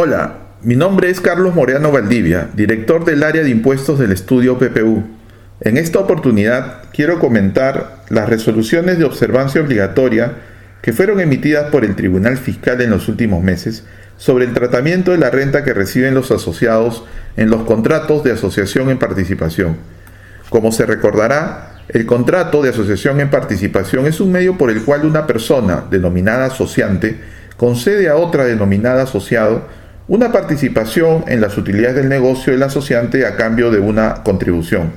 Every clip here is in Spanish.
Hola, mi nombre es Carlos Moreano Valdivia, director del área de impuestos del estudio PPU. En esta oportunidad quiero comentar las resoluciones de observancia obligatoria que fueron emitidas por el Tribunal Fiscal en los últimos meses sobre el tratamiento de la renta que reciben los asociados en los contratos de asociación en participación. Como se recordará, el contrato de asociación en participación es un medio por el cual una persona, denominada asociante, concede a otra denominada asociado una participación en las utilidades del negocio del asociante a cambio de una contribución.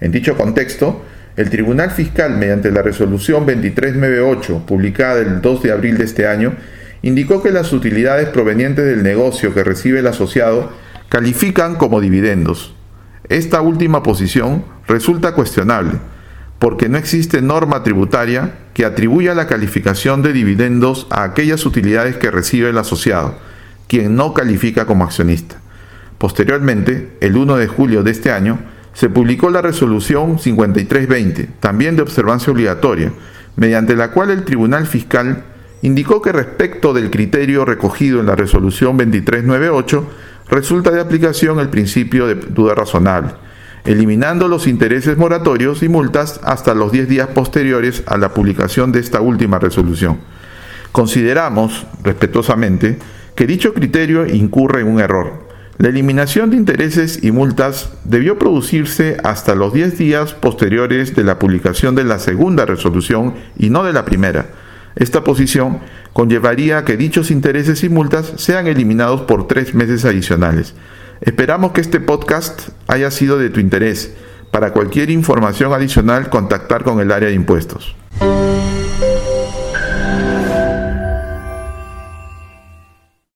En dicho contexto, el Tribunal Fiscal, mediante la resolución 2398, publicada el 2 de abril de este año, indicó que las utilidades provenientes del negocio que recibe el asociado califican como dividendos. Esta última posición resulta cuestionable, porque no existe norma tributaria que atribuya la calificación de dividendos a aquellas utilidades que recibe el asociado, quien no califica como accionista. Posteriormente, el 1 de julio de este año, se publicó la resolución 5320, también de observancia obligatoria, mediante la cual el Tribunal Fiscal indicó que respecto del criterio recogido en la resolución 2398, resulta de aplicación el principio de duda razonable, eliminando los intereses moratorios y multas hasta los 10 días posteriores a la publicación de esta última resolución. Consideramos, respetuosamente, que dicho criterio incurre en un error. La eliminación de intereses y multas debió producirse hasta los 10 días posteriores de la publicación de la segunda resolución y no de la primera. Esta posición conllevaría que dichos intereses y multas sean eliminados por tres meses adicionales. Esperamos que este podcast haya sido de tu interés. Para cualquier información adicional, contactar con el área de impuestos.